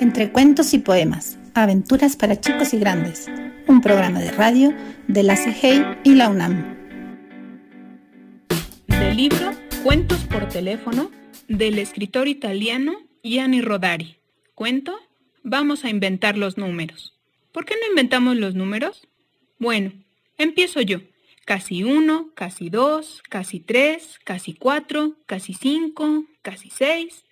Entre cuentos y poemas, aventuras para chicos y grandes, un programa de radio de la CIGEI y la UNAM. Del libro Cuentos por teléfono del escritor italiano Gianni Rodari. Cuento, vamos a inventar los números. ¿Por qué no inventamos los números? Bueno, empiezo yo. Casi uno, casi dos, casi tres, casi cuatro, casi cinco, casi seis.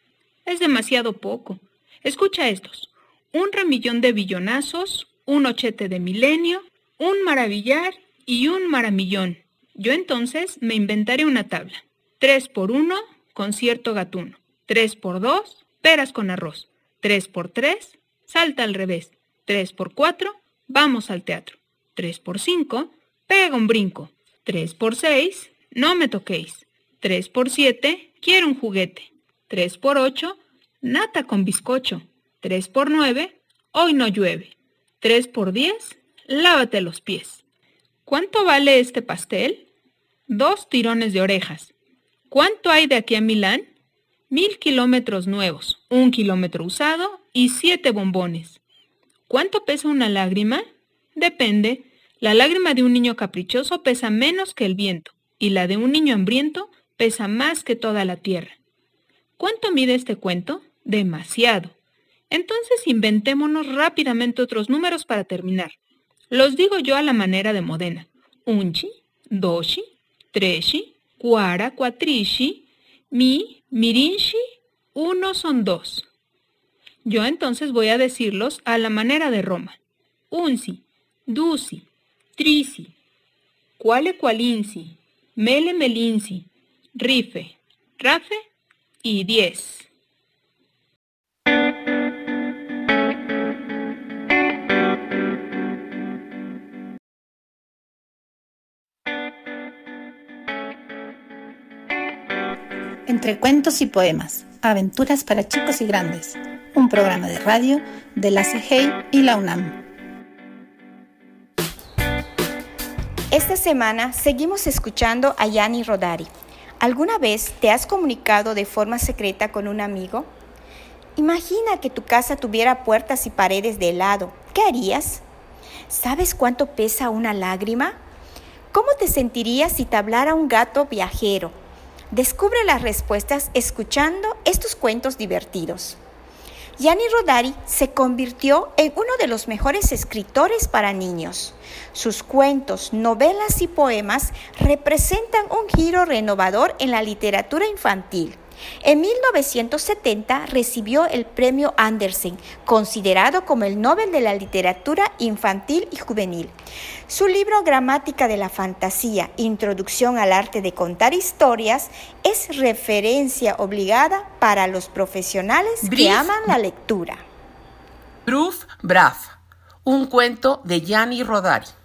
Es demasiado poco. Escucha estos. Un ramillón de billonazos, un ochete de milenio, un maravillar y un maramillón. Yo entonces me inventaré una tabla. Tres por uno, concierto gatuno. Tres por dos, peras con arroz. Tres por tres, salta al revés. Tres por cuatro, vamos al teatro. Tres por cinco, pega un brinco. Tres por seis, no me toquéis. Tres por siete, quiero un juguete. Tres por ocho, nata con bizcocho. 3 por 9, hoy no llueve. 3 por 10, lávate los pies. ¿Cuánto vale este pastel? Dos tirones de orejas. ¿Cuánto hay de aquí a Milán? Mil kilómetros nuevos, un kilómetro usado y siete bombones. ¿Cuánto pesa una lágrima? Depende. La lágrima de un niño caprichoso pesa menos que el viento y la de un niño hambriento pesa más que toda la tierra. ¿Cuánto mide este cuento? Demasiado. Entonces inventémonos rápidamente otros números para terminar. Los digo yo a la manera de Modena. Unchi, doshi, treshi, cuara, cuatrishi, mi, mirinshi, uno son dos. Yo entonces voy a decirlos a la manera de Roma. Unsi, dusi, trisi, cuale cualinsi, mele melinsi, rife, rafe y diez. Entre cuentos y poemas, aventuras para chicos y grandes, un programa de radio de la CIGEI y la UNAM. Esta semana seguimos escuchando a Yanni Rodari. ¿Alguna vez te has comunicado de forma secreta con un amigo? Imagina que tu casa tuviera puertas y paredes de helado. ¿Qué harías? ¿Sabes cuánto pesa una lágrima? ¿Cómo te sentirías si te hablara un gato viajero? Descubre las respuestas escuchando estos cuentos divertidos. Gianni Rodari se convirtió en uno de los mejores escritores para niños. Sus cuentos, novelas y poemas representan un giro renovador en la literatura infantil. En 1970 recibió el premio Andersen, considerado como el Nobel de la Literatura Infantil y Juvenil. Su libro Gramática de la Fantasía, Introducción al Arte de Contar Historias, es referencia obligada para los profesionales que aman la lectura. Bruf Brav, un cuento de Gianni Rodari.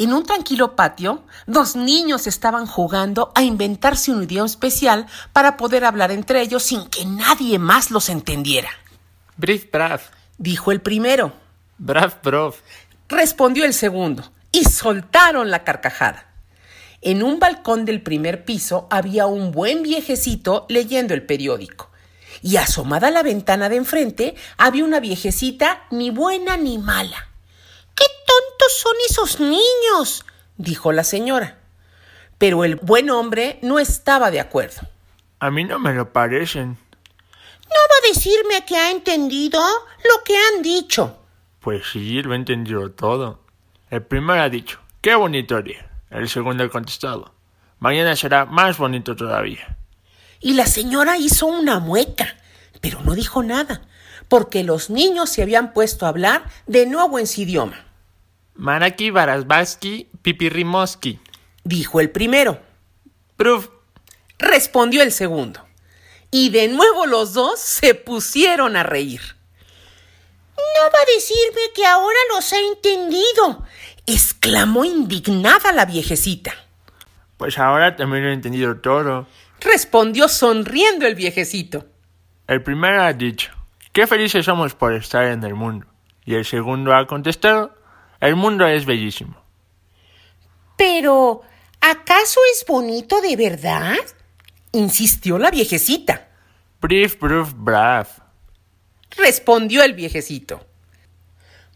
En un tranquilo patio, dos niños estaban jugando a inventarse un idioma especial para poder hablar entre ellos sin que nadie más los entendiera. Brief brav, Dijo el primero. brav brov. Respondió el segundo. Y soltaron la carcajada. En un balcón del primer piso había un buen viejecito leyendo el periódico. Y asomada a la ventana de enfrente había una viejecita ni buena ni mala. ¡Qué tontos son esos niños! dijo la señora. Pero el buen hombre no estaba de acuerdo. A mí no me lo parecen. ¿No va a decirme que ha entendido lo que han dicho? Pues sí, lo he entendido todo. El primero ha dicho, qué bonito día. El segundo ha contestado, mañana será más bonito todavía. Y la señora hizo una mueca, pero no dijo nada, porque los niños se habían puesto a hablar de nuevo en su idioma. Maraki Barasbaski Pipirimoski. Dijo el primero. Proof. Respondió el segundo. Y de nuevo los dos se pusieron a reír. No va a decirme que ahora los ha entendido, exclamó indignada la viejecita. Pues ahora también lo he entendido todo. Respondió sonriendo el viejecito. El primero ha dicho, qué felices somos por estar en el mundo. Y el segundo ha contestado, el mundo es bellísimo. Pero, ¿acaso es bonito de verdad? insistió la viejecita. Brief, proof, brav. respondió el viejecito.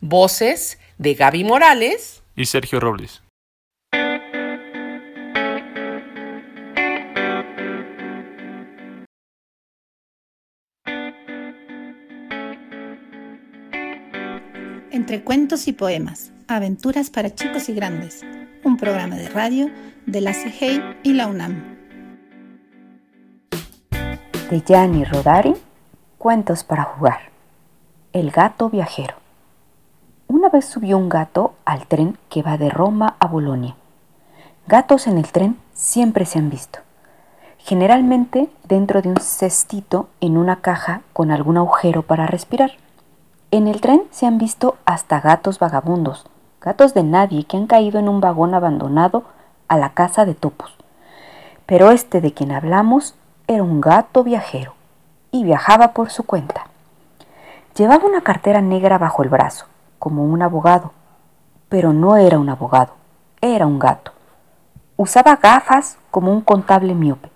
Voces de Gaby Morales y Sergio Robles. Entre cuentos y poemas, aventuras para chicos y grandes, un programa de radio de la CIGEI y la UNAM. De Gianni Rodari, Cuentos para jugar. El gato viajero. Una vez subió un gato al tren que va de Roma a Bolonia. Gatos en el tren siempre se han visto. Generalmente dentro de un cestito en una caja con algún agujero para respirar. En el tren se han visto hasta gatos vagabundos, gatos de nadie que han caído en un vagón abandonado a la casa de topos. Pero este de quien hablamos era un gato viajero y viajaba por su cuenta. Llevaba una cartera negra bajo el brazo, como un abogado, pero no era un abogado, era un gato. Usaba gafas como un contable miope,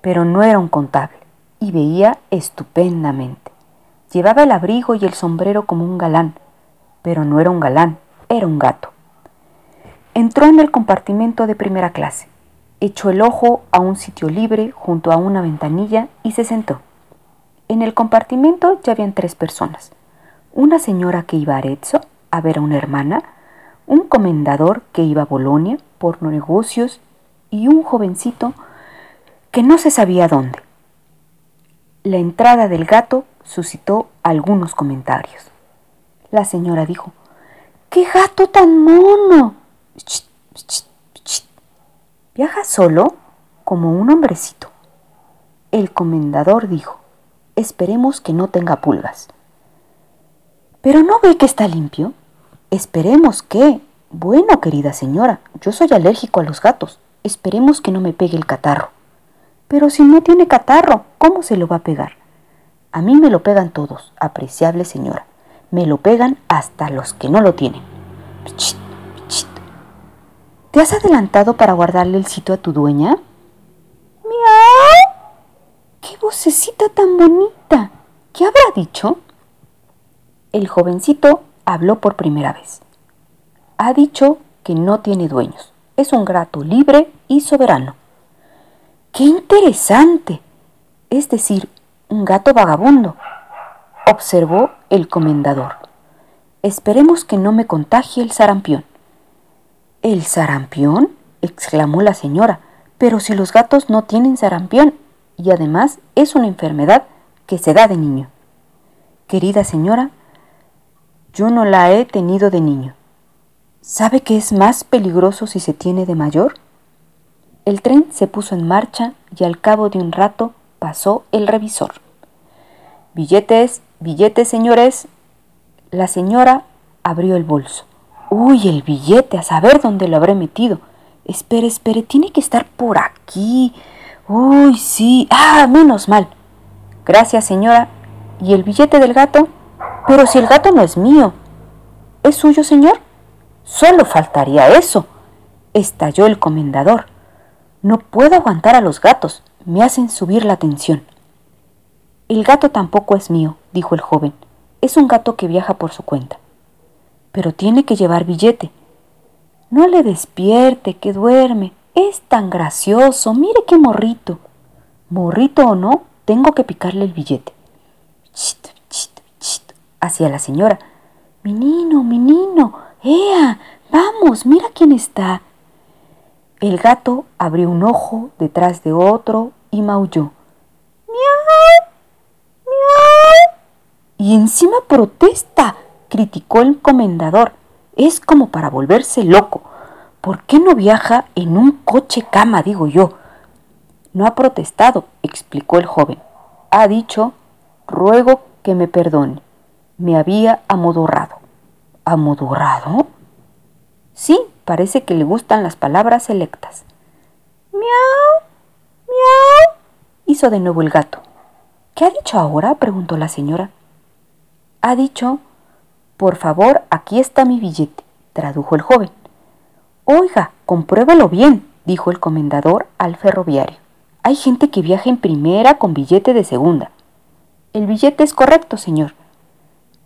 pero no era un contable y veía estupendamente. Llevaba el abrigo y el sombrero como un galán, pero no era un galán, era un gato. Entró en el compartimento de primera clase, echó el ojo a un sitio libre junto a una ventanilla y se sentó. En el compartimento ya habían tres personas. Una señora que iba a Arezzo a ver a una hermana, un comendador que iba a Bolonia por negocios y un jovencito que no se sabía dónde. La entrada del gato suscitó algunos comentarios. La señora dijo, ¡Qué gato tan mono! Viaja solo como un hombrecito. El comendador dijo, esperemos que no tenga pulgas. Pero no ve que está limpio. Esperemos que... Bueno, querida señora, yo soy alérgico a los gatos. Esperemos que no me pegue el catarro. Pero si no tiene catarro, ¿cómo se lo va a pegar? A mí me lo pegan todos, apreciable señora. Me lo pegan hasta los que no lo tienen. ¿Te has adelantado para guardarle el sitio a tu dueña? ¡Qué vocecita tan bonita! ¿Qué habrá dicho? El jovencito habló por primera vez. Ha dicho que no tiene dueños. Es un gato libre y soberano. ¡Qué interesante! Es decir, un gato vagabundo, observó el comendador. Esperemos que no me contagie el sarampión. ¿El sarampión? exclamó la señora. Pero si los gatos no tienen sarampión, y además es una enfermedad que se da de niño. Querida señora, yo no la he tenido de niño. ¿Sabe que es más peligroso si se tiene de mayor? El tren se puso en marcha y al cabo de un rato pasó el revisor. Billetes, billetes, señores. La señora abrió el bolso. Uy, el billete, a saber dónde lo habré metido. Espere, espere, tiene que estar por aquí. Uy, sí. Ah, menos mal. Gracias, señora. ¿Y el billete del gato? Pero si el gato no es mío. ¿Es suyo, señor? Solo faltaría eso. Estalló el comendador. No puedo aguantar a los gatos. Me hacen subir la tensión. El gato tampoco es mío, dijo el joven. Es un gato que viaja por su cuenta. Pero tiene que llevar billete. No le despierte, que duerme. Es tan gracioso, mire qué morrito. Morrito o no, tengo que picarle el billete. Chit, chit, chit, hacia la señora. Menino, menino, ¡ea! Vamos, mira quién está. El gato abrió un ojo detrás de otro y maulló. ¡Miau! ¡Miau! Y encima protesta, criticó el comendador. Es como para volverse loco. ¿Por qué no viaja en un coche cama, digo yo? No ha protestado, explicó el joven. Ha dicho, ruego que me perdone. Me había amodorrado. ¿Amodorrado? Sí, parece que le gustan las palabras selectas. Miau, miau, hizo de nuevo el gato. ¿Qué ha dicho ahora? preguntó la señora. Ha dicho, por favor, aquí está mi billete, tradujo el joven. Oiga, compruébelo bien, dijo el comendador al ferroviario. Hay gente que viaja en primera con billete de segunda. El billete es correcto, señor.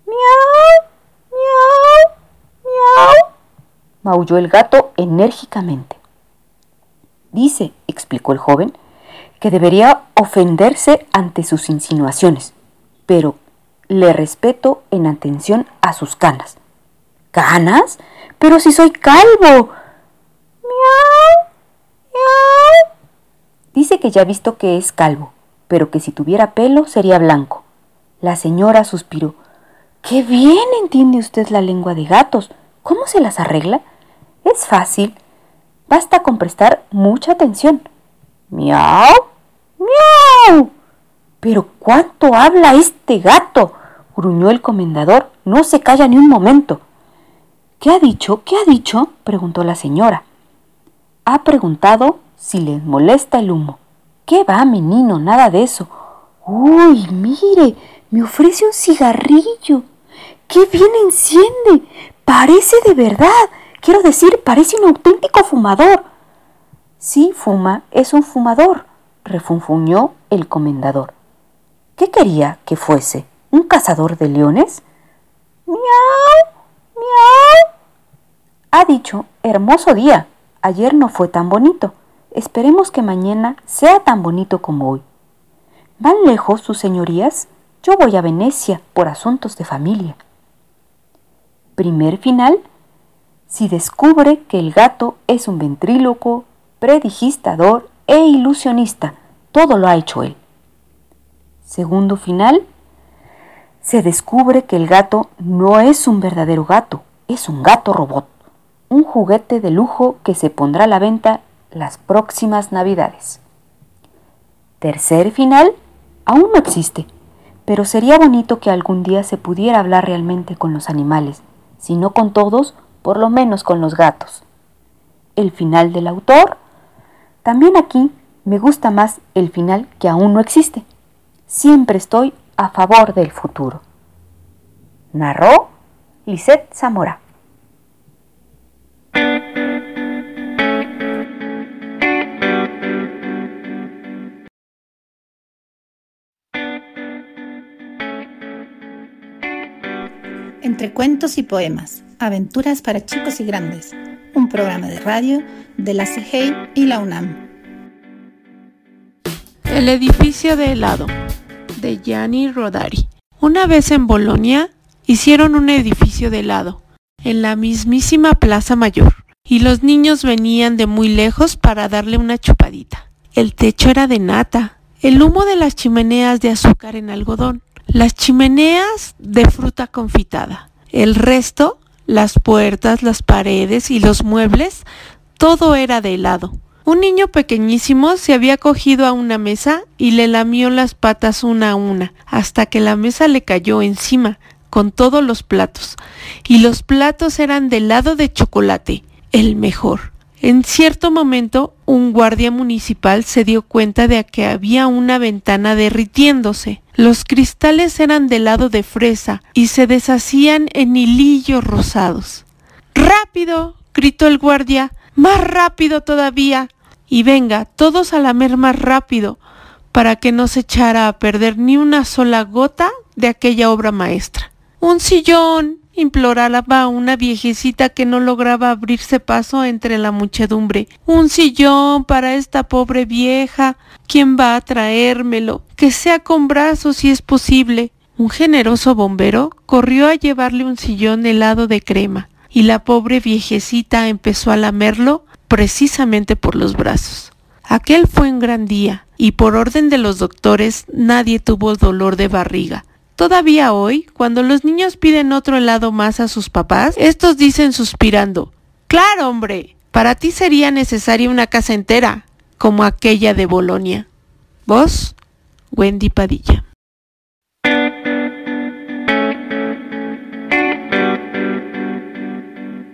Miau, miau, miau, maulló el gato enérgicamente. Dice, explicó el joven, que debería ofenderse ante sus insinuaciones, pero le respeto en atención a sus canas. ¿Canas? Pero si soy calvo. Miau, miau. Dice que ya ha visto que es calvo, pero que si tuviera pelo sería blanco. La señora suspiró. ¡Qué bien entiende usted la lengua de gatos! ¿Cómo se las arregla? Es fácil. Basta con prestar mucha atención. ¡Miau! ¡Miau! Pero cuánto habla este gato, gruñó el comendador. No se calla ni un momento. ¿Qué ha dicho? ¿Qué ha dicho? preguntó la señora. Ha preguntado si les molesta el humo. ¿Qué va, menino? Nada de eso. Uy, mire, me ofrece un cigarrillo. ¡Qué bien enciende! Parece de verdad. Quiero decir, parece un auténtico fumador. Sí, fuma, es un fumador, refunfuñó el comendador. ¿Qué quería que fuese? ¿Un cazador de leones? ¡Miau! ¡Miau! Ha dicho, hermoso día. Ayer no fue tan bonito. Esperemos que mañana sea tan bonito como hoy. ¿Van lejos, sus señorías? Yo voy a Venecia por asuntos de familia. Primer final. Si descubre que el gato es un ventríloco, predigistador e ilusionista, todo lo ha hecho él. Segundo final. Se descubre que el gato no es un verdadero gato, es un gato robot, un juguete de lujo que se pondrá a la venta las próximas navidades. Tercer final. Aún no existe, pero sería bonito que algún día se pudiera hablar realmente con los animales, si no con todos, por lo menos con los gatos. El final del autor. También aquí me gusta más el final que aún no existe. Siempre estoy a favor del futuro. Narró Lisette Zamora. Cuentos y poemas, aventuras para chicos y grandes, un programa de radio de la CGI y la UNAM. El edificio de helado, de Gianni Rodari. Una vez en Bolonia, hicieron un edificio de helado, en la mismísima Plaza Mayor, y los niños venían de muy lejos para darle una chupadita. El techo era de nata, el humo de las chimeneas de azúcar en algodón, las chimeneas de fruta confitada. El resto, las puertas, las paredes y los muebles, todo era de helado. Un niño pequeñísimo se había cogido a una mesa y le lamió las patas una a una, hasta que la mesa le cayó encima, con todos los platos. Y los platos eran de helado de chocolate, el mejor. En cierto momento, un guardia municipal se dio cuenta de que había una ventana derritiéndose. Los cristales eran de helado de fresa y se deshacían en hilillos rosados. ¡Rápido! gritó el guardia. ¡Más rápido todavía! Y venga, todos a lamer más rápido, para que no se echara a perder ni una sola gota de aquella obra maestra. Un sillón, imploraba una viejecita que no lograba abrirse paso entre la muchedumbre. Un sillón para esta pobre vieja. ¿Quién va a traérmelo? Que sea con brazos si es posible. Un generoso bombero corrió a llevarle un sillón helado de crema, y la pobre viejecita empezó a lamerlo precisamente por los brazos. Aquel fue un gran día, y por orden de los doctores nadie tuvo dolor de barriga. Todavía hoy, cuando los niños piden otro helado más a sus papás, estos dicen suspirando, Claro, hombre, para ti sería necesaria una casa entera, como aquella de Bolonia. Vos, Wendy Padilla.